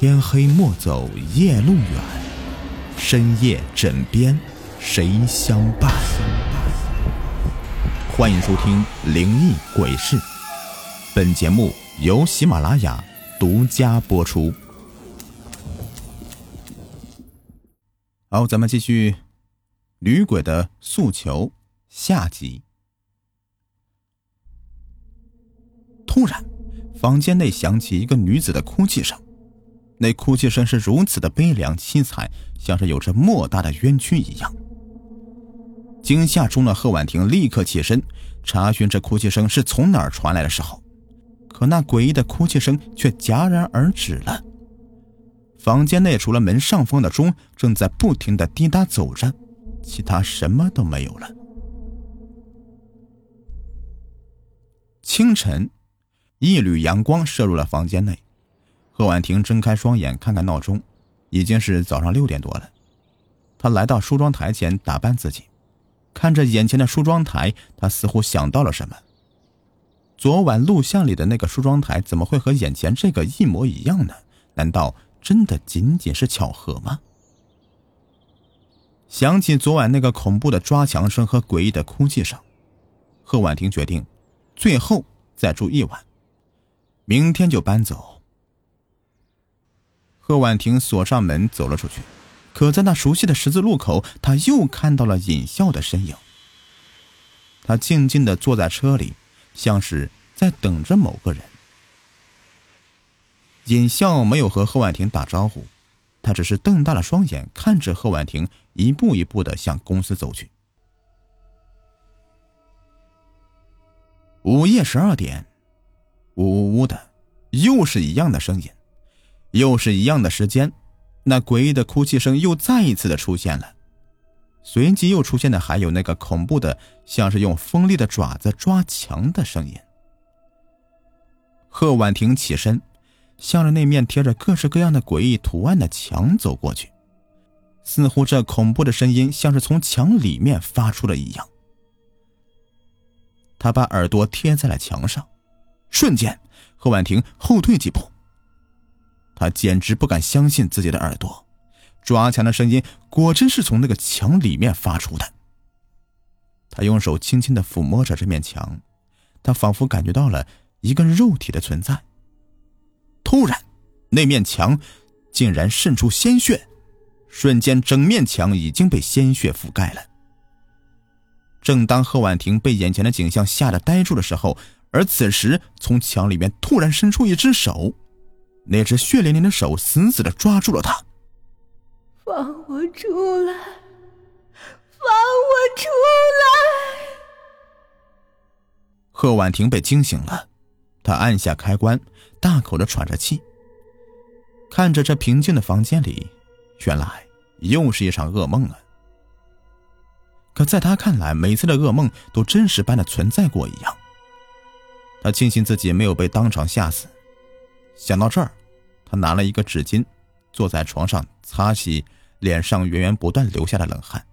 天黑莫走夜路远，深夜枕边谁相伴？欢迎收听《灵异鬼事》，本节目由喜马拉雅独家播出。好，咱们继续《女鬼的诉求》下集。突然，房间内响起一个女子的哭泣声。那哭泣声是如此的悲凉凄惨，像是有着莫大的冤屈一样。惊吓中的贺婉婷立刻起身，查询这哭泣声是从哪儿传来的时候，可那诡异的哭泣声却戛然而止了。房间内除了门上方的钟正在不停的滴答走着，其他什么都没有了。清晨，一缕阳光射入了房间内。贺婉婷睁开双眼，看看闹钟，已经是早上六点多了。她来到梳妆台前打扮自己，看着眼前的梳妆台，她似乎想到了什么。昨晚录像里的那个梳妆台怎么会和眼前这个一模一样呢？难道真的仅仅是巧合吗？想起昨晚那个恐怖的抓墙声和诡异的哭泣声，贺婉婷决定，最后再住一晚，明天就搬走。贺婉婷锁上门，走了出去。可在那熟悉的十字路口，她又看到了尹笑的身影。他静静的坐在车里，像是在等着某个人。尹笑没有和贺婉婷打招呼，他只是瞪大了双眼看着贺婉婷，一步一步的向公司走去。午夜十二点，呜呜呜的，又是一样的声音。又是一样的时间，那诡异的哭泣声又再一次的出现了，随即又出现的还有那个恐怖的，像是用锋利的爪子抓墙的声音。贺婉婷起身，向着那面贴着各式各样的诡异图案的墙走过去，似乎这恐怖的声音像是从墙里面发出的一样。他把耳朵贴在了墙上，瞬间，贺婉婷后退几步。他简直不敢相信自己的耳朵，抓墙的声音果真是从那个墙里面发出的。他用手轻轻的抚摸着这面墙，他仿佛感觉到了一个肉体的存在。突然，那面墙竟然渗出鲜血，瞬间整面墙已经被鲜血覆盖了。正当贺婉婷被眼前的景象吓得呆住的时候，而此时从墙里面突然伸出一只手。那只血淋淋的手死死的抓住了他，放我出来！放我出来！贺婉婷被惊醒了，她按下开关，大口的喘着气，看着这平静的房间里，原来又是一场噩梦啊！可在他看来，每次的噩梦都真实般的存在过一样。他庆幸自己没有被当场吓死。想到这儿，他拿了一个纸巾，坐在床上擦洗脸上源源不断流下的冷汗。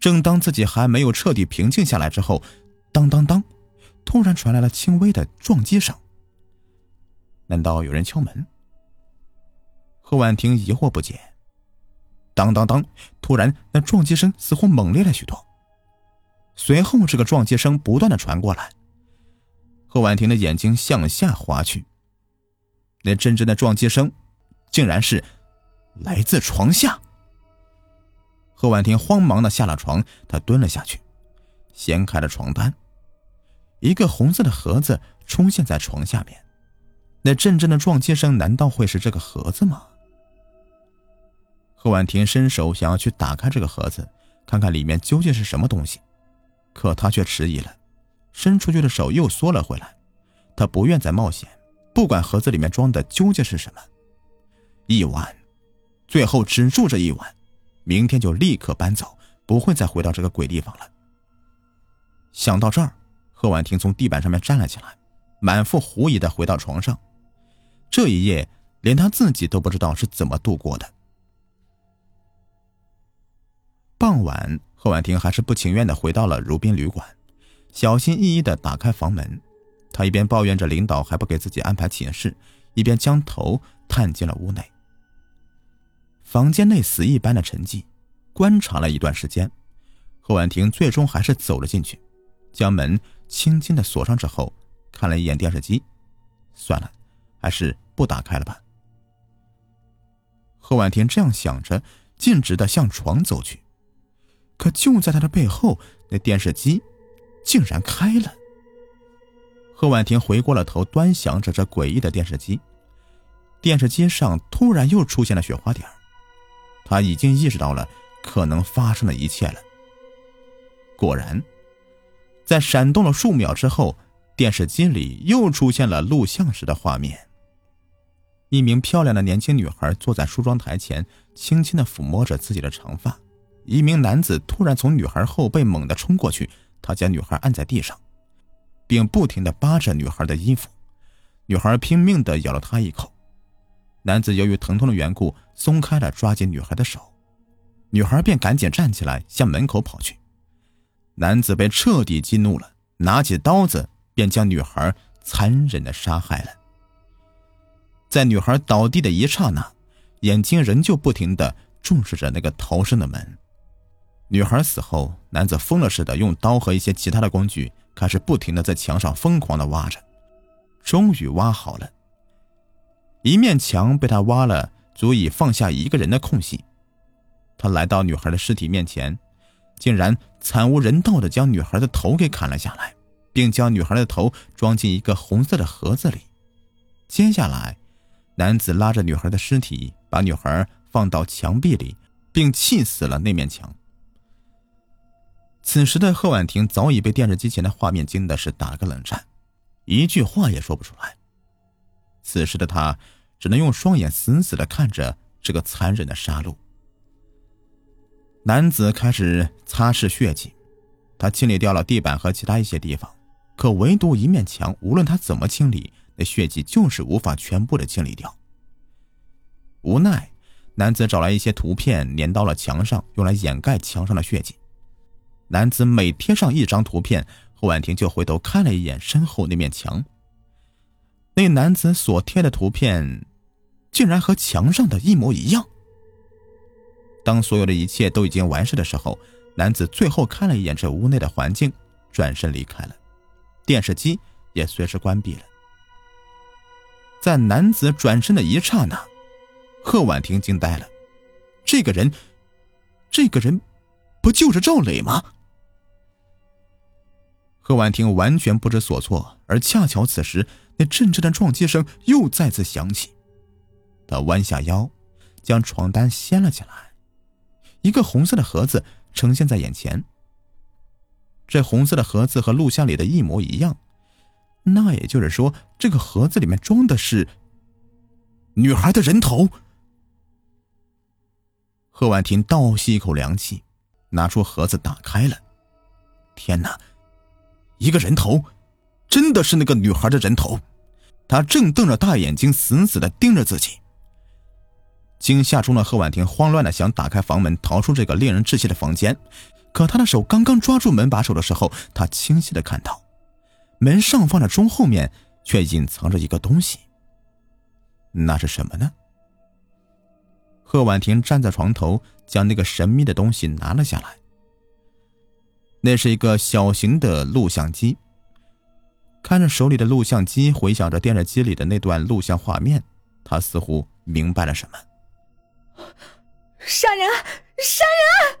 正当自己还没有彻底平静下来之后，当当当，突然传来了轻微的撞击声。难道有人敲门？贺婉婷疑惑不解。当当当，突然那撞击声似乎猛烈了许多。随后，这个撞击声不断的传过来。贺婉婷的眼睛向下滑去，那阵阵的撞击声，竟然是来自床下。贺婉婷慌忙的下了床，她蹲了下去，掀开了床单，一个红色的盒子出现在床下面。那阵阵的撞击声，难道会是这个盒子吗？贺婉婷伸手想要去打开这个盒子，看看里面究竟是什么东西，可她却迟疑了。伸出去的手又缩了回来，她不愿再冒险，不管盒子里面装的究竟是什么。一晚，最后只住这一晚，明天就立刻搬走，不会再回到这个鬼地方了。想到这儿，贺婉婷从地板上面站了起来，满腹狐疑的回到床上。这一夜，连他自己都不知道是怎么度过的。傍晚，贺婉婷还是不情愿的回到了如宾旅馆。小心翼翼的打开房门，他一边抱怨着领导还不给自己安排寝室，一边将头探进了屋内。房间内死一般的沉寂，观察了一段时间，贺婉婷最终还是走了进去，将门轻轻的锁上之后，看了一眼电视机，算了，还是不打开了吧。贺婉婷这样想着，径直的向床走去，可就在她的背后，那电视机竟然开了。贺婉婷回过了头，端详着这诡异的电视机。电视机上突然又出现了雪花点她已经意识到了可能发生的一切了。果然，在闪动了数秒之后，电视机里又出现了录像时的画面。一名漂亮的年轻女孩坐在梳妆台前，轻轻的抚摸着自己的长发。一名男子突然从女孩后背猛地冲过去，他将女孩按在地上。并不停的扒着女孩的衣服，女孩拼命的咬了他一口。男子由于疼痛的缘故，松开了抓紧女孩的手，女孩便赶紧站起来向门口跑去。男子被彻底激怒了，拿起刀子便将女孩残忍的杀害了。在女孩倒地的一刹那，眼睛仍旧不停的注视着那个逃生的门。女孩死后，男子疯了似的用刀和一些其他的工具。开始不停的在墙上疯狂的挖着，终于挖好了。一面墙被他挖了足以放下一个人的空隙。他来到女孩的尸体面前，竟然惨无人道的将女孩的头给砍了下来，并将女孩的头装进一个红色的盒子里。接下来，男子拉着女孩的尸体，把女孩放到墙壁里，并砌死了那面墙。此时的贺婉婷早已被电视机前的画面惊的是打个冷战，一句话也说不出来。此时的她只能用双眼死死的看着这个残忍的杀戮。男子开始擦拭血迹，他清理掉了地板和其他一些地方，可唯独一面墙，无论他怎么清理，那血迹就是无法全部的清理掉。无奈，男子找来一些图片粘到了墙上，用来掩盖墙上的血迹。男子每贴上一张图片，贺婉婷就回头看了一眼身后那面墙。那男子所贴的图片，竟然和墙上的一模一样。当所有的一切都已经完事的时候，男子最后看了一眼这屋内的环境，转身离开了。电视机也随之关闭了。在男子转身的一刹那，贺婉婷惊呆了。这个人，这个人，不就是赵磊吗？贺婉婷完全不知所措，而恰巧此时，那阵阵的撞击声又再次响起。她弯下腰，将床单掀了起来，一个红色的盒子呈现在眼前。这红色的盒子和录像里的一模一样，那也就是说，这个盒子里面装的是女孩的人头。贺婉婷倒吸一口凉气，拿出盒子打开了。天哪！一个人头，真的是那个女孩的人头。她正瞪着大眼睛，死死的盯着自己。惊吓中的贺婉婷慌乱的想打开房门，逃出这个令人窒息的房间。可她的手刚刚抓住门把手的时候，她清晰的看到，门上方的钟后面却隐藏着一个东西。那是什么呢？贺婉婷站在床头，将那个神秘的东西拿了下来。那是一个小型的录像机。看着手里的录像机，回想着电视机里的那段录像画面，他似乎明白了什么。杀人！杀人！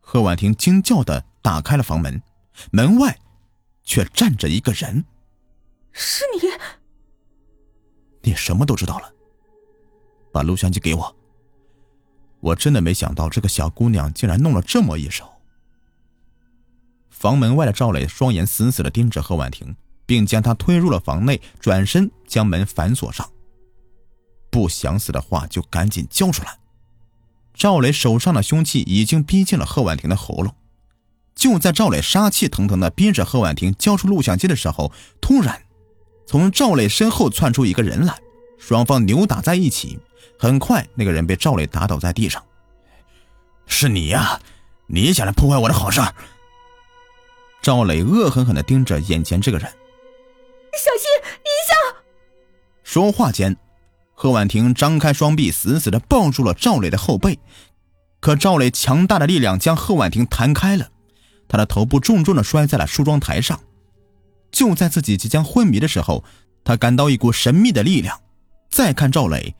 贺婉婷惊叫的打开了房门，门外却站着一个人。是你？你什么都知道了？把录像机给我！我真的没想到这个小姑娘竟然弄了这么一手。房门外的赵磊双眼死死的盯着贺婉婷，并将她推入了房内，转身将门反锁上。不想死的话，就赶紧交出来！赵磊手上的凶器已经逼近了贺婉婷的喉咙。就在赵磊杀气腾腾的逼着贺婉婷交出录像机的时候，突然，从赵磊身后窜出一个人来，双方扭打在一起。很快，那个人被赵磊打倒在地上。是你呀！你想来破坏我的好事！赵磊恶狠狠地盯着眼前这个人，小心，一下！说话间，贺婉婷张开双臂，死死地抱住了赵磊的后背，可赵磊强大的力量将贺婉婷弹开了，他的头部重重的摔在了梳妆台上。就在自己即将昏迷的时候，他感到一股神秘的力量。再看赵磊，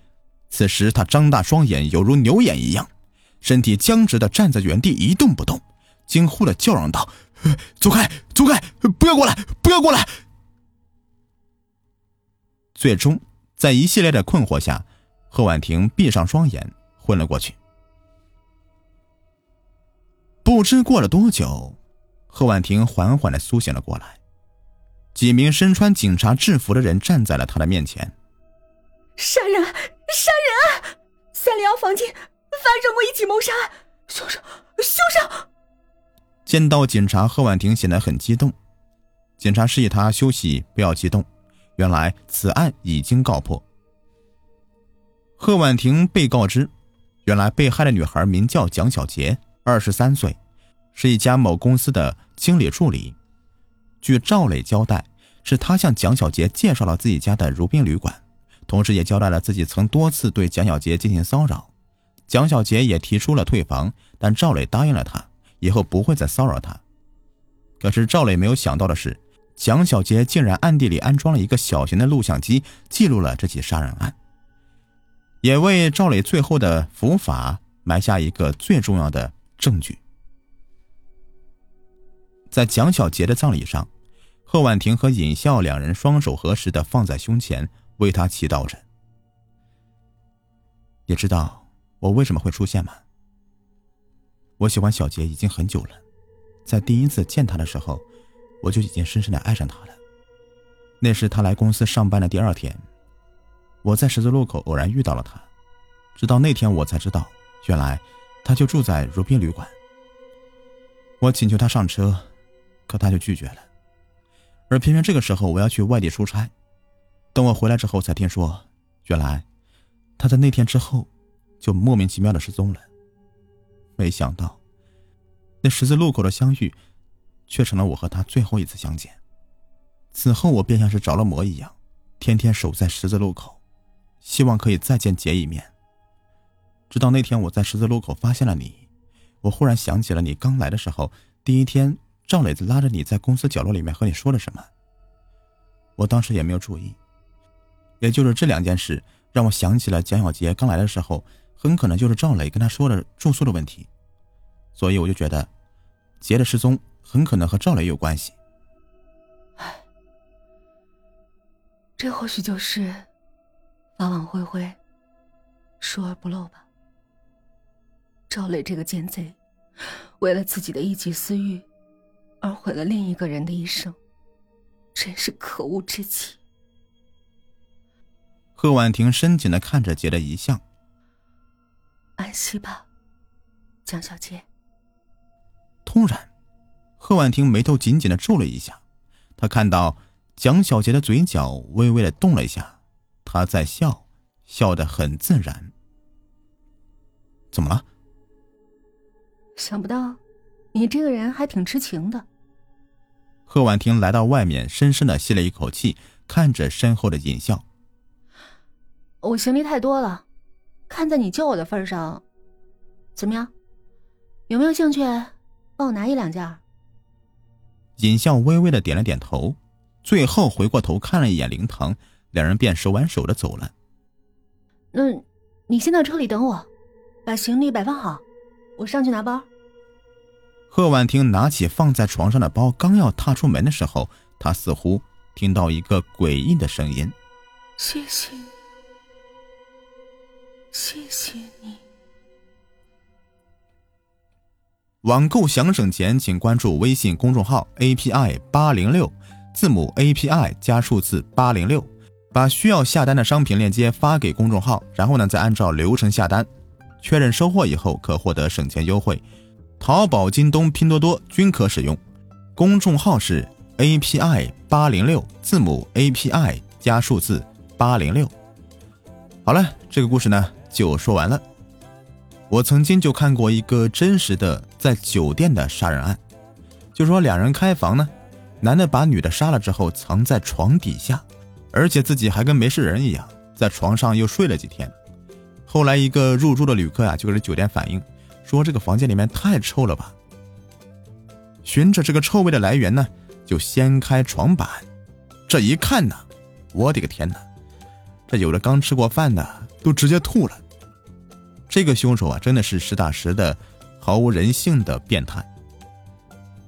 此时他张大双眼，犹如牛眼一样，身体僵直的站在原地一动不动，惊呼的叫嚷道：“走开，走开，不要过来，不要过来！”最终，在一系列的困惑下，贺婉婷闭上双眼，昏了过去。不知过了多久，贺婉婷缓缓的苏醒了过来。几名身穿警察制服的人站在了他的面前。杀人！杀人！啊！三零幺房间发生过一起谋杀案，凶手！凶手！见到警察，贺婉婷显得很激动。警察示意他休息，不要激动。原来此案已经告破。贺婉婷被告知，原来被害的女孩名叫蒋小杰，二十三岁，是一家某公司的经理助理。据赵磊交代，是他向蒋小杰介绍了自己家的如宾旅馆，同时也交代了自己曾多次对蒋小杰进行骚扰。蒋小杰也提出了退房，但赵磊答应了他，以后不会再骚扰他。可是赵磊没有想到的是，蒋小杰竟然暗地里安装了一个小型的录像机，记录了这起杀人案，也为赵磊最后的伏法埋下一个最重要的证据。在蒋小杰的葬礼上。贺婉婷和尹笑两人双手合十的放在胸前，为他祈祷着。你知道我为什么会出现吗？我喜欢小杰已经很久了，在第一次见他的时候，我就已经深深的爱上他了。那是他来公司上班的第二天，我在十字路口偶然遇到了他，直到那天我才知道，原来他就住在如宾旅馆。我请求他上车，可他就拒绝了。而偏偏这个时候，我要去外地出差。等我回来之后，才听说，原来他在那天之后就莫名其妙的失踪了。没想到，那十字路口的相遇，却成了我和他最后一次相见。此后，我便像是着了魔一样，天天守在十字路口，希望可以再见杰一面。直到那天，我在十字路口发现了你，我忽然想起了你刚来的时候，第一天。赵磊子拉着你在公司角落里面和你说了什么？我当时也没有注意。也就是这两件事让我想起了蒋小杰刚来的时候，很可能就是赵磊跟他说的住宿的问题，所以我就觉得杰的失踪很可能和赵磊有关系。唉，这或许就是法网恢恢，疏而不漏吧。赵磊这个奸贼，为了自己的一己私欲。而毁了另一个人的一生，真是可恶至极。贺婉婷深情的看着杰的遗像，安息吧，江小姐。突然，贺婉婷眉头紧紧的皱了一下，她看到蒋小杰的嘴角微微的动了一下，他在笑，笑得很自然。怎么了？想不到，你这个人还挺痴情的。贺婉婷来到外面，深深的吸了一口气，看着身后的尹笑。我行李太多了，看在你救我的份上，怎么样？有没有兴趣帮我拿一两件？尹笑微微的点了点头，最后回过头看了一眼灵堂，两人便手挽手的走了。那，你先到车里等我，把行李摆放好，我上去拿包。贺婉婷拿起放在床上的包，刚要踏出门的时候，她似乎听到一个诡异的声音：“谢谢，谢谢你。”网购想省钱，请关注微信公众号 “API 八零六”，字母 “API” 加数字“八零六”，把需要下单的商品链接发给公众号，然后呢，再按照流程下单，确认收货以后可获得省钱优惠。淘宝、京东、拼多多均可使用，公众号是 API 八零六，字母 API 加数字八零六。好了，这个故事呢就说完了。我曾经就看过一个真实的在酒店的杀人案，就说两人开房呢，男的把女的杀了之后藏在床底下，而且自己还跟没事人一样，在床上又睡了几天。后来一个入住的旅客呀，就给酒店反映说这个房间里面太臭了吧。循着这个臭味的来源呢，就掀开床板，这一看呢，我的个天哪！这有的刚吃过饭的都直接吐了。这个凶手啊，真的是实打实的毫无人性的变态。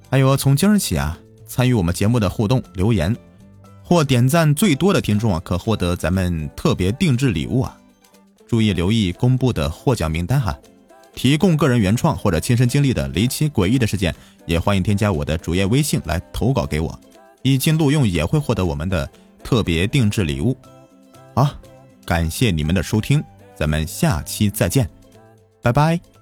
还有从今儿起啊，参与我们节目的互动留言或点赞最多的听众啊，可获得咱们特别定制礼物啊！注意留意公布的获奖名单哈。提供个人原创或者亲身经历的离奇诡异的事件，也欢迎添加我的主页微信来投稿给我，一经录用也会获得我们的特别定制礼物。好，感谢你们的收听，咱们下期再见，拜拜。